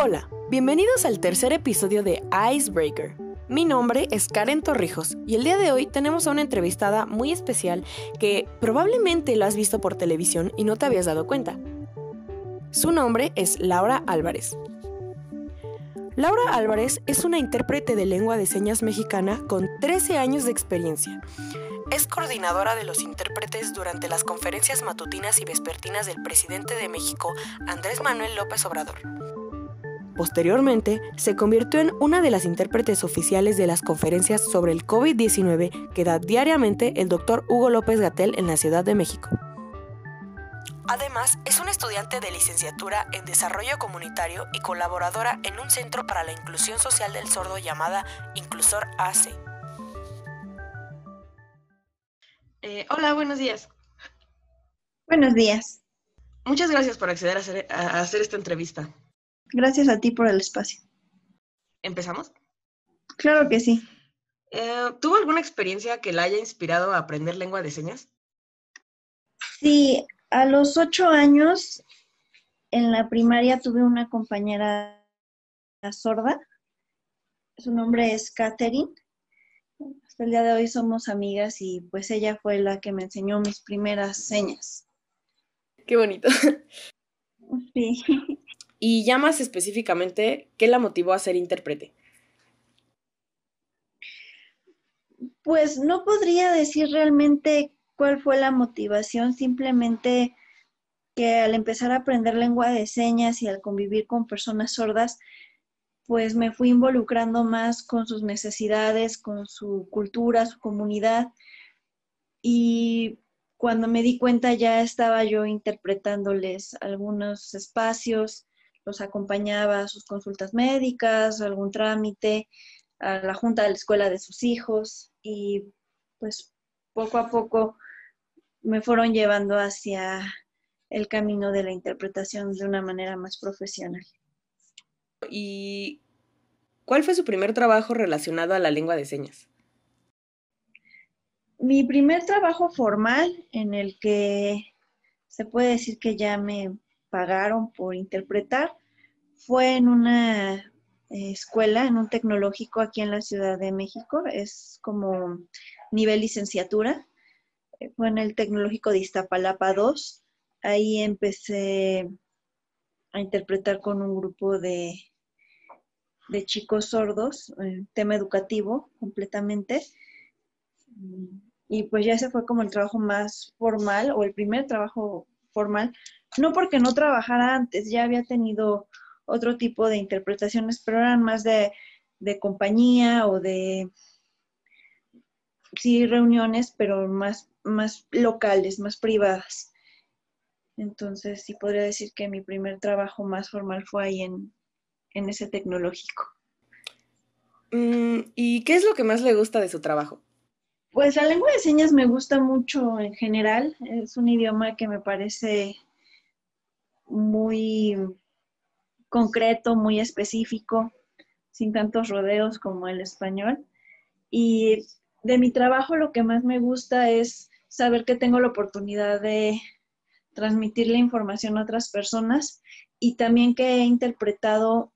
Hola, bienvenidos al tercer episodio de Icebreaker. Mi nombre es Karen Torrijos y el día de hoy tenemos a una entrevistada muy especial que probablemente la has visto por televisión y no te habías dado cuenta. Su nombre es Laura Álvarez. Laura Álvarez es una intérprete de lengua de señas mexicana con 13 años de experiencia. Es coordinadora de los intérpretes durante las conferencias matutinas y vespertinas del presidente de México, Andrés Manuel López Obrador. Posteriormente, se convirtió en una de las intérpretes oficiales de las conferencias sobre el COVID-19 que da diariamente el doctor Hugo López Gatel en la Ciudad de México. Además, es una estudiante de licenciatura en Desarrollo Comunitario y colaboradora en un centro para la inclusión social del sordo llamada Inclusor AC. Eh, hola, buenos días. Buenos días. Muchas gracias por acceder a hacer, a hacer esta entrevista. Gracias a ti por el espacio. ¿Empezamos? Claro que sí. Eh, ¿Tuvo alguna experiencia que la haya inspirado a aprender lengua de señas? Sí, a los ocho años en la primaria tuve una compañera sorda. Su nombre es Katherine. Hasta el día de hoy somos amigas y pues ella fue la que me enseñó mis primeras señas. Qué bonito. Sí. Y ya más específicamente, ¿qué la motivó a ser intérprete? Pues no podría decir realmente cuál fue la motivación, simplemente que al empezar a aprender lengua de señas y al convivir con personas sordas, pues me fui involucrando más con sus necesidades, con su cultura, su comunidad. Y cuando me di cuenta ya estaba yo interpretándoles algunos espacios los acompañaba a sus consultas médicas, algún trámite, a la junta de la escuela de sus hijos y pues poco a poco me fueron llevando hacia el camino de la interpretación de una manera más profesional. ¿Y cuál fue su primer trabajo relacionado a la lengua de señas? Mi primer trabajo formal en el que se puede decir que ya me pagaron por interpretar fue en una eh, escuela, en un tecnológico aquí en la Ciudad de México. Es como nivel licenciatura. Eh, fue en el tecnológico de Iztapalapa 2. Ahí empecé a interpretar con un grupo de, de chicos sordos, eh, tema educativo completamente. Y pues ya ese fue como el trabajo más formal o el primer trabajo formal no porque no trabajara antes, ya había tenido otro tipo de interpretaciones, pero eran más de, compañía o de, sí, reuniones, pero más, más locales, más privadas. Entonces, sí podría decir que mi primer trabajo más formal fue ahí en, en ese tecnológico. Mm, ¿Y qué es lo que más le gusta de su trabajo? Pues la lengua de señas me gusta mucho en general. Es un idioma que me parece muy concreto, muy específico, sin tantos rodeos como el español. Y de mi trabajo lo que más me gusta es saber que tengo la oportunidad de transmitir la información a otras personas y también que he interpretado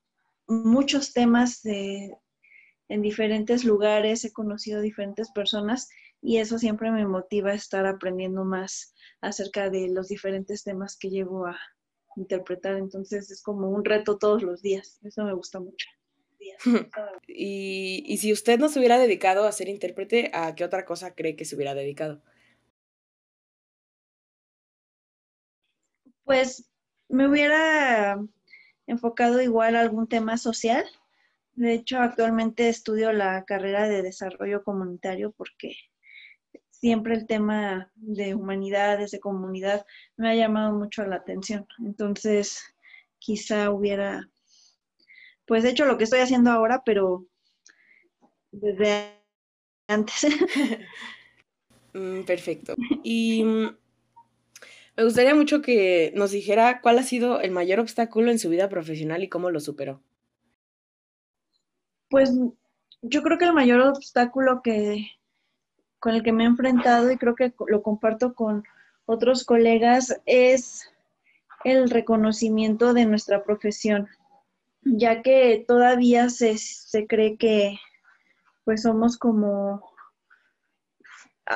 muchos temas en diferentes lugares, he conocido diferentes personas y eso siempre me motiva a estar aprendiendo más acerca de los diferentes temas que llevo a, interpretar, entonces es como un reto todos los días, eso me gusta mucho. y, y si usted no se hubiera dedicado a ser intérprete, ¿a qué otra cosa cree que se hubiera dedicado? Pues me hubiera enfocado igual a algún tema social. De hecho, actualmente estudio la carrera de desarrollo comunitario porque siempre el tema de humanidades, de comunidad, me ha llamado mucho la atención. Entonces, quizá hubiera, pues, hecho lo que estoy haciendo ahora, pero desde antes. Mm, perfecto. Y mm, me gustaría mucho que nos dijera cuál ha sido el mayor obstáculo en su vida profesional y cómo lo superó. Pues yo creo que el mayor obstáculo que, con el que me he enfrentado y creo que lo comparto con otros colegas es el reconocimiento de nuestra profesión. ya que todavía se, se cree que pues somos como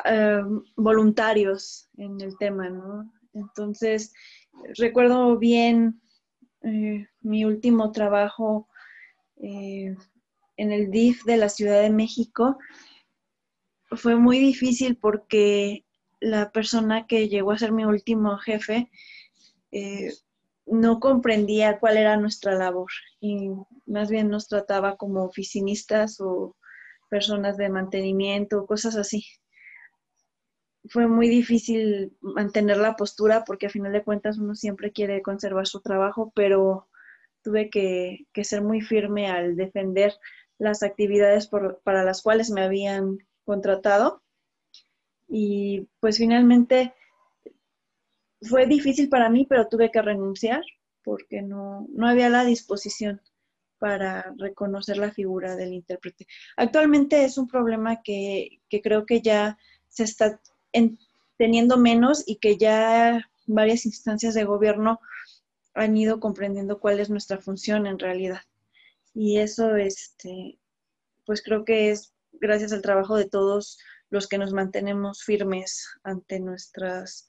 eh, voluntarios en el tema, ¿no? Entonces, recuerdo bien eh, mi último trabajo eh, en el DIF de la Ciudad de México. Fue muy difícil porque la persona que llegó a ser mi último jefe no comprendía cuál era nuestra labor y más bien nos trataba como oficinistas o personas de mantenimiento, cosas así. Fue muy difícil mantener la postura porque a final de cuentas uno siempre quiere conservar su trabajo, pero tuve que, ser muy firme al defender las actividades para las cuales me habían contratado. Y pues finalmente fue difícil para mí, pero tuve que renunciar porque no, no había la disposición para reconocer la figura del intérprete. Actualmente es un problema que, creo que ya se está teniendo menos y que ya varias instancias de gobierno han ido comprendiendo cuál es nuestra función en realidad. Y eso, este, pues creo que es gracias al trabajo de todos los que nos mantenemos firmes ante nuestras,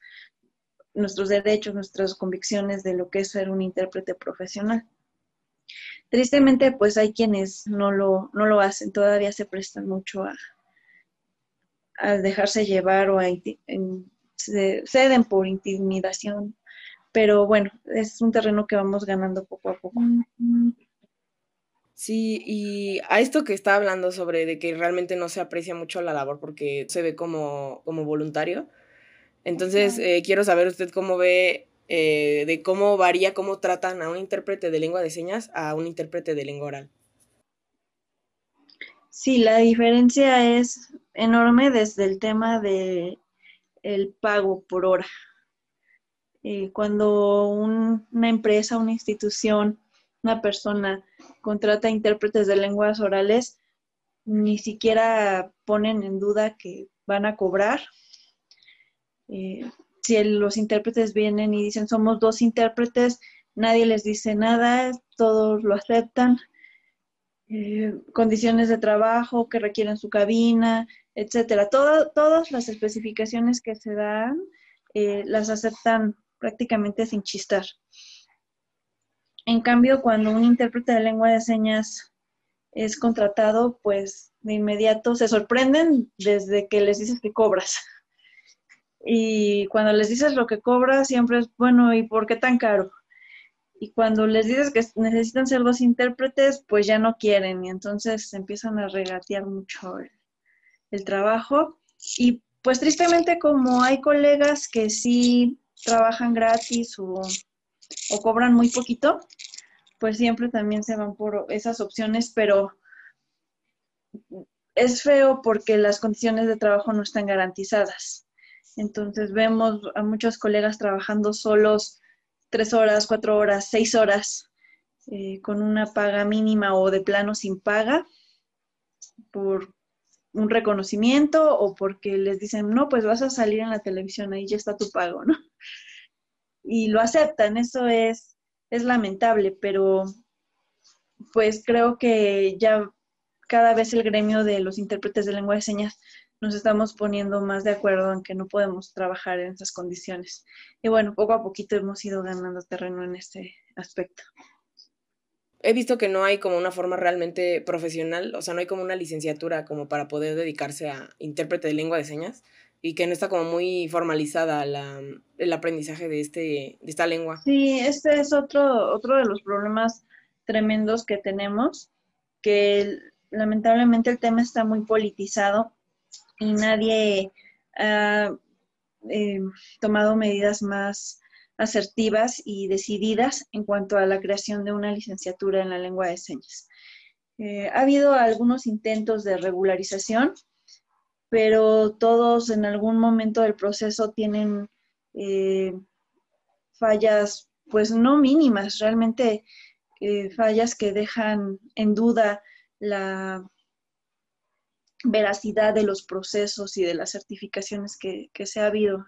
nuestros derechos, nuestras convicciones de lo que es ser un intérprete profesional. Tristemente, pues hay quienes no lo, no lo hacen, todavía se prestan mucho a, dejarse llevar o a, ceden por intimidación, pero bueno, es un terreno que vamos ganando poco a poco. Sí, y a esto que está hablando sobre de que realmente no se aprecia mucho la labor porque se ve como, como voluntario. Entonces, eh, quiero saber usted cómo ve eh, de cómo varía, cómo tratan a un intérprete de lengua de señas a un intérprete de lengua oral. Sí, la diferencia es enorme desde el tema de el pago por hora. Eh, cuando una empresa, una institución, una persona contrata intérpretes de lenguas orales, ni siquiera ponen en duda que van a cobrar. Eh, si los intérpretes vienen y dicen somos dos intérpretes, nadie les dice nada, todos lo aceptan. Eh, condiciones de trabajo que requieren su cabina, etcétera. todas las especificaciones que se dan eh, las aceptan prácticamente sin chistar. En cambio, cuando un intérprete de lengua de señas es contratado, pues de inmediato se sorprenden desde que les dices que cobras y cuando les dices lo que cobra, siempre es, bueno, ¿y por qué tan caro? Y cuando les dices que necesitan ser dos intérpretes, pues ya no quieren y entonces empiezan a regatear mucho el, trabajo. Y pues tristemente como hay colegas que sí trabajan gratis o cobran muy poquito, pues siempre también se van por esas opciones, pero es feo porque las condiciones de trabajo no están garantizadas. Entonces vemos a muchos colegas trabajando solos tres horas, cuatro horas, seis horas, eh, con una paga mínima o de plano sin paga por un reconocimiento o porque les dicen, no, pues vas a salir en la televisión, ahí ya está tu pago, ¿no? Y lo aceptan, eso es, es lamentable, pero pues creo que ya cada vez el gremio de los intérpretes de lengua de señas nos estamos poniendo más de acuerdo en que no podemos trabajar en esas condiciones. Y bueno, poco a poquito hemos ido ganando terreno en este aspecto. He visto que no hay como una forma realmente profesional, o sea, no hay como una licenciatura como para poder dedicarse a intérprete de lengua de señas y que no está como muy formalizada la, el aprendizaje de, este, de esta lengua. Sí, este es otro, otro de los problemas tremendos que tenemos, que lamentablemente el tema está muy politizado y nadie ha eh, tomado medidas más asertivas y decididas en cuanto a la creación de una licenciatura en la lengua de señas. Eh, ha habido algunos intentos de regularización, pero todos en algún momento del proceso tienen eh, fallas, pues no mínimas, realmente fallas que dejan en duda la veracidad de los procesos y de las certificaciones que, se ha habido.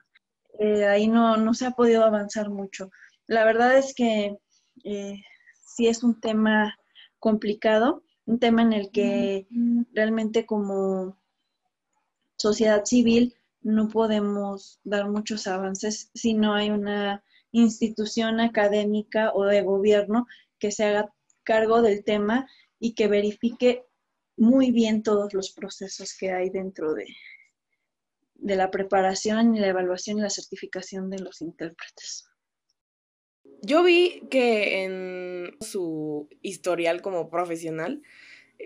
Eh, ahí no, se ha podido avanzar mucho. La verdad es que eh, sí es un tema complicado, un tema en el que realmente como sociedad civil no podemos dar muchos avances si no hay una institución académica o de gobierno que se haga cargo del tema y que verifique muy bien todos los procesos que hay dentro de, de la preparación y la evaluación y la certificación de los intérpretes. Yo vi que en su historial como profesional,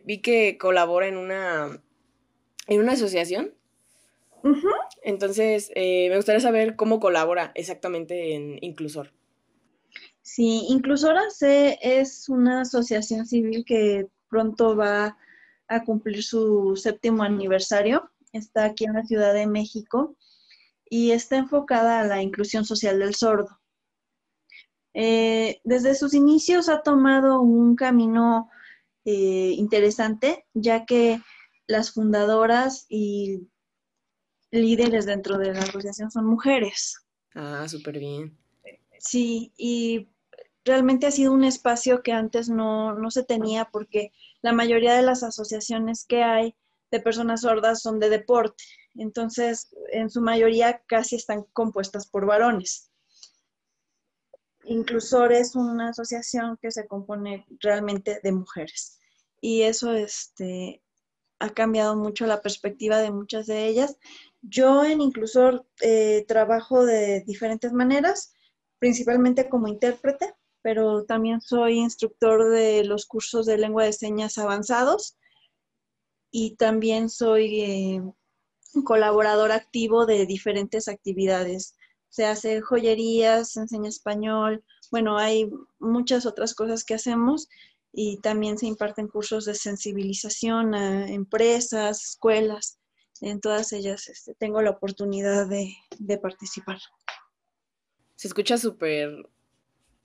vi que colabora en una, en una asociación. Entonces, eh, me gustaría saber cómo colabora exactamente en Inclusor. Sí, Inclusora C es una asociación civil que pronto va a cumplir su séptimo aniversario. Está aquí en la Ciudad de México y está enfocada a la inclusión social del sordo. Eh, desde sus inicios ha tomado un camino eh, interesante, ya que las fundadoras y líderes dentro de la asociación son mujeres. Ah, súper bien. Sí, y realmente ha sido un espacio que antes no, no, se tenía porque la mayoría de las asociaciones que hay de personas sordas son de deporte. Entonces, en su mayoría casi están compuestas por varones. Inclusor es una asociación que se compone realmente de mujeres. Y eso este, ha cambiado mucho la perspectiva de muchas de ellas. Yo en Inclusor eh, trabajo de diferentes maneras, principalmente como intérprete, pero también soy instructor de los cursos de lengua de señas avanzados y también soy eh, colaborador activo de diferentes actividades. Se hace joyerías, se enseña español, bueno, hay muchas otras cosas que hacemos y también se imparten cursos de sensibilización a empresas, escuelas, en todas ellas este, tengo la oportunidad de, participar. Se escucha súper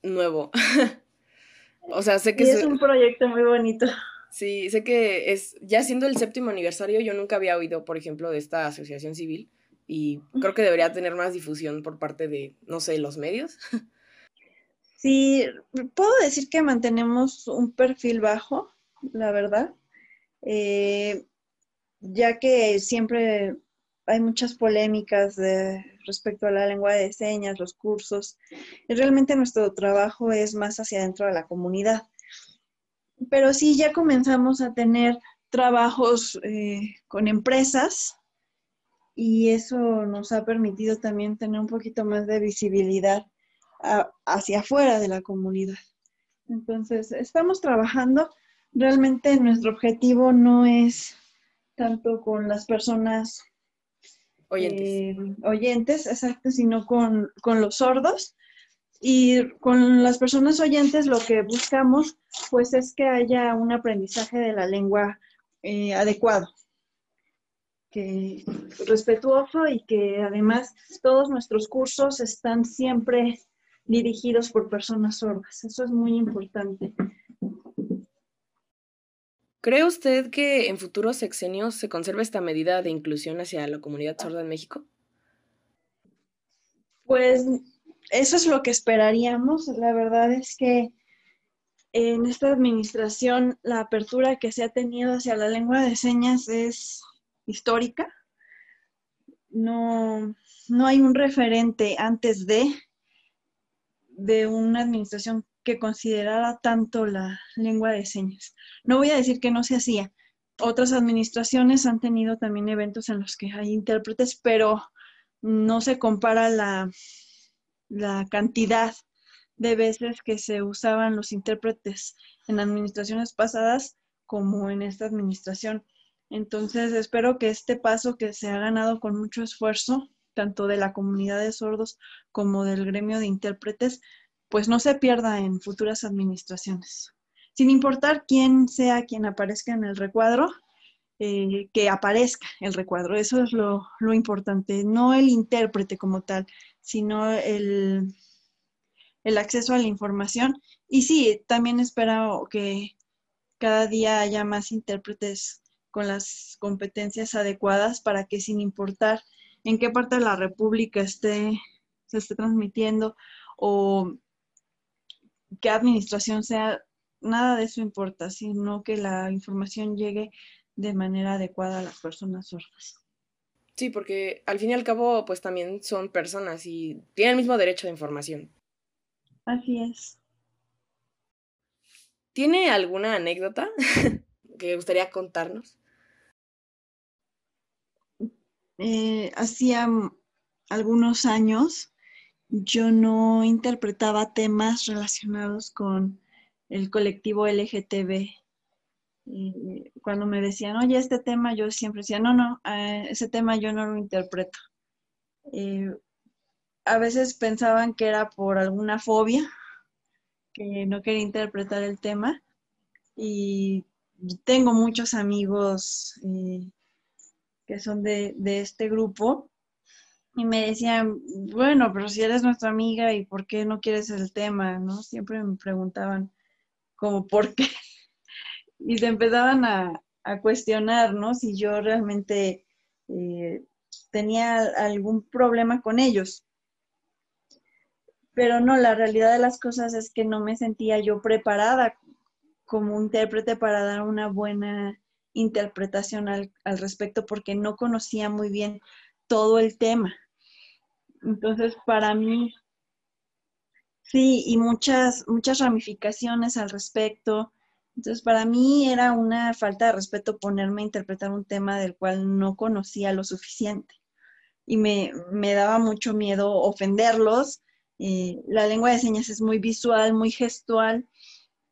nuevo. o sea, sé que... es un proyecto muy bonito. Sí, sé que es, ya siendo el séptimo aniversario, yo nunca había oído, por ejemplo, de esta asociación civil y creo que debería tener más difusión por parte de, no sé, los medios. Sí, puedo decir que mantenemos un perfil bajo, la verdad, eh, ya que siempre hay muchas polémicas respecto a la lengua de señas, los cursos, y realmente nuestro trabajo es más hacia dentro de la comunidad. Pero sí, ya comenzamos a tener trabajos eh, con empresas y eso nos ha permitido también tener un poquito más de visibilidad hacia afuera de la comunidad. Entonces, estamos trabajando. Realmente nuestro objetivo no es tanto con las personas oyentes, eh, oyentes exacto, sino con, los sordos. Y con las personas oyentes lo que buscamos pues es que haya un aprendizaje de la lengua eh, adecuado que respetuoso y que además todos nuestros cursos están siempre dirigidos por personas sordas. Eso es muy importante. ¿Cree usted que en futuros sexenios se conserve esta medida de inclusión hacia la comunidad sorda en México? Pues eso es lo que esperaríamos. La verdad es que en esta administración la apertura que se ha tenido hacia la lengua de señas es histórica. No, no hay un referente antes de, de una administración que considerara tanto la lengua de señas. No voy a decir que no se hacía. Otras administraciones han tenido también eventos en los que hay intérpretes, pero no se compara la, la cantidad de veces que se usaban los intérpretes en administraciones pasadas como en esta administración. Entonces, espero que este paso que se ha ganado con mucho esfuerzo, tanto de la comunidad de sordos como del gremio de intérpretes, pues no se pierda en futuras administraciones. Sin importar quién sea quien aparezca en el recuadro, eh, que aparezca el recuadro. Eso es lo, lo, importante, no el intérprete como tal, sino el, el acceso a la información. Y sí, también espero que cada día haya más intérpretes con las competencias adecuadas para que sin importar en qué parte de la República esté, se esté transmitiendo o qué administración sea, nada de eso importa, sino que la información llegue de manera adecuada a las personas sordas. Sí, porque al fin y al cabo, pues también son personas y tienen el mismo derecho de información. Así es. ¿Tiene alguna anécdota que gustaría contarnos? Eh, hacía algunos años yo no interpretaba temas relacionados con el colectivo LGTB. cuando me decían, oye, este tema, yo siempre decía, no, no, ese tema yo no lo interpreto. Eh, a veces pensaban que era por alguna fobia, que no quería interpretar el tema. Y tengo muchos amigos eh, que son de, de este grupo y me decían, bueno, pero si eres nuestra amiga y por qué no quieres el tema, ¿no? Siempre me preguntaban como por qué. Y se empezaban a, cuestionar, ¿no? Si yo realmente eh, tenía algún problema con ellos. Pero no, la realidad de las cosas es que no me sentía yo preparada como intérprete para dar una buena interpretación al, al respecto porque no conocía muy bien todo el tema. Entonces, para mí, sí, y muchas, muchas ramificaciones al respecto. Entonces, para mí era una falta de respeto ponerme a interpretar un tema del cual no conocía lo suficiente. Y me, daba mucho miedo ofenderlos. Eh, la lengua de señas es muy visual, muy gestual.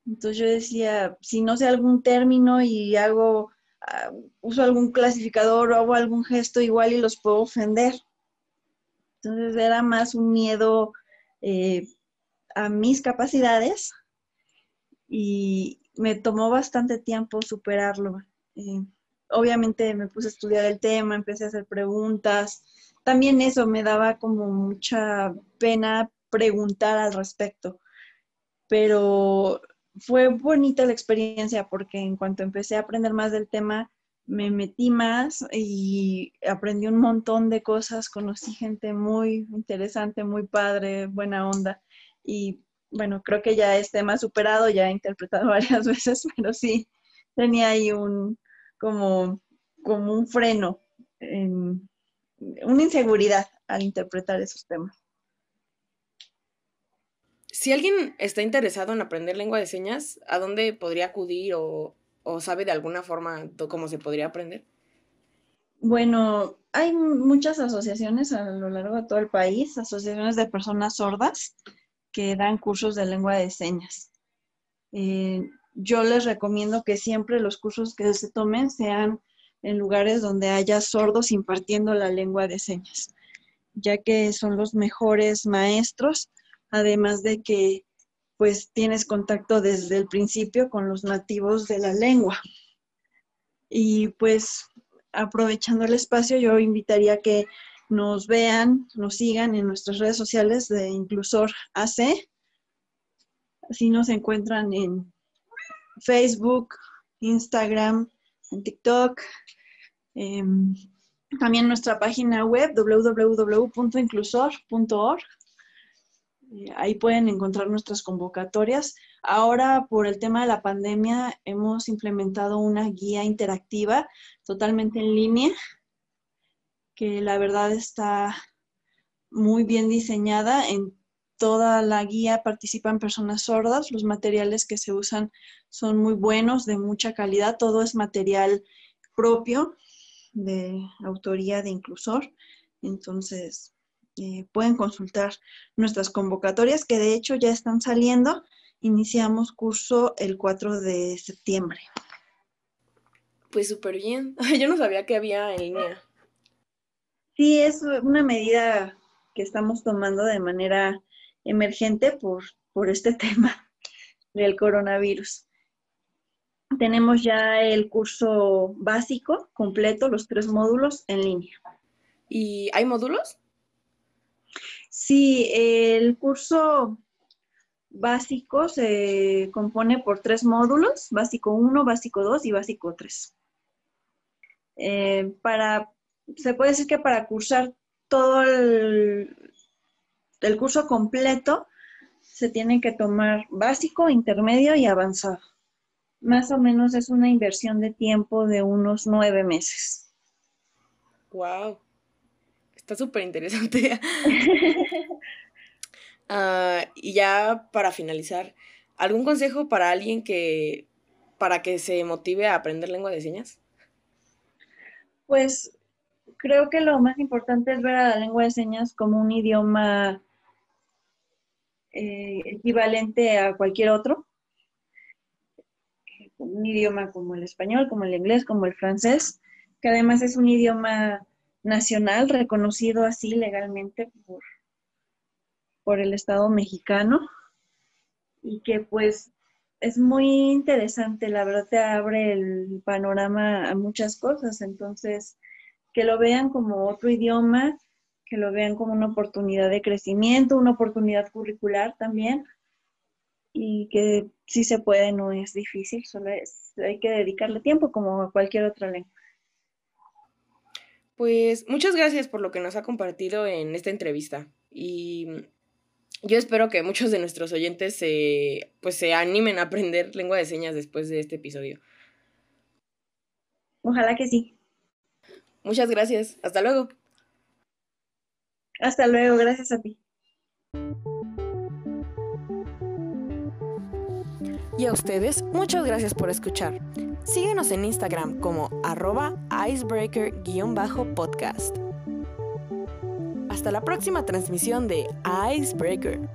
Entonces yo decía, si no sé algún término y hago, ah, uso algún clasificador o hago algún gesto igual y los puedo ofender. Entonces era más un miedo eh, a mis capacidades y me tomó bastante tiempo superarlo. Obviamente me puse a estudiar el tema, empecé a hacer preguntas. También eso me daba como mucha pena preguntar al respecto. Pero fue bonita la experiencia porque en cuanto empecé a aprender más del tema, me metí más y aprendí un montón de cosas, conocí gente muy interesante, muy padre, buena onda y bueno, creo que ya este tema superado, ya he interpretado varias veces, pero sí tenía ahí un como, como un freno, una inseguridad al interpretar esos temas. Si alguien está interesado en aprender lengua de señas, ¿a dónde podría acudir o sabe de alguna forma cómo se podría aprender? Bueno, hay muchas asociaciones a lo largo de todo el país, asociaciones de personas sordas que dan cursos de lengua de señas. Eh, yo les recomiendo que siempre los cursos que se tomen sean en lugares donde haya sordos impartiendo la lengua de señas, ya que son los mejores maestros, además de que pues tienes contacto desde el principio con los nativos de la lengua. Y pues aprovechando el espacio, yo invitaría a que nos vean, nos sigan en nuestras redes sociales de Inclusor AC. Así nos encuentran en Facebook, Instagram, en TikTok. Em, también nuestra página web www.inclusor.org ahí pueden encontrar nuestras convocatorias. Ahora, por el tema de la pandemia, hemos implementado una guía interactiva totalmente en línea, que la verdad está muy bien diseñada. En toda la guía participan personas sordas. Los materiales que se usan son muy buenos, de mucha calidad. Todo es material propio de autoría de Inclusor. Entonces, eh, pueden consultar nuestras convocatorias que de hecho ya están saliendo. Iniciamos curso el 4 de septiembre. Pues súper bien. Yo no sabía que había en línea. Sí, es una medida que estamos tomando de manera emergente por, por este tema del coronavirus. Tenemos ya el curso básico completo, los tres módulos en línea. ¿Y hay módulos? Sí, el curso básico se compone por tres módulos, básico 1, básico 2 y básico 3. Eh, se puede decir que para cursar todo el, el curso completo, se tiene que tomar básico, intermedio y avanzado. Más o menos es una inversión de tiempo de unos nueve meses. Wow, está súper interesante. Ah, y ya para finalizar, ¿algún consejo para alguien que, para que se motive a aprender lengua de señas? Pues creo que lo más importante es ver a la lengua de señas como un idioma eh, equivalente a cualquier otro. Un idioma como el español, como el inglés, como el francés, que además es un idioma nacional reconocido así legalmente por, por el Estado mexicano y que pues es muy interesante, la verdad te abre el panorama a muchas cosas, entonces que lo vean como otro idioma, que lo vean como una oportunidad de crecimiento, una oportunidad curricular también, y que si se puede, no es difícil, solo hay que dedicarle tiempo como a cualquier otra lengua. Pues muchas gracias por lo que nos ha compartido en esta entrevista y yo espero que muchos de nuestros oyentes se, pues, se animen a aprender lengua de señas después de este episodio. Ojalá que sí. Muchas gracias. Hasta luego. Hasta luego. Gracias a ti. Y a ustedes, muchas gracias por escuchar. Síguenos en Instagram como arroba icebreaker-podcast. Hasta la próxima transmisión de Icebreaker.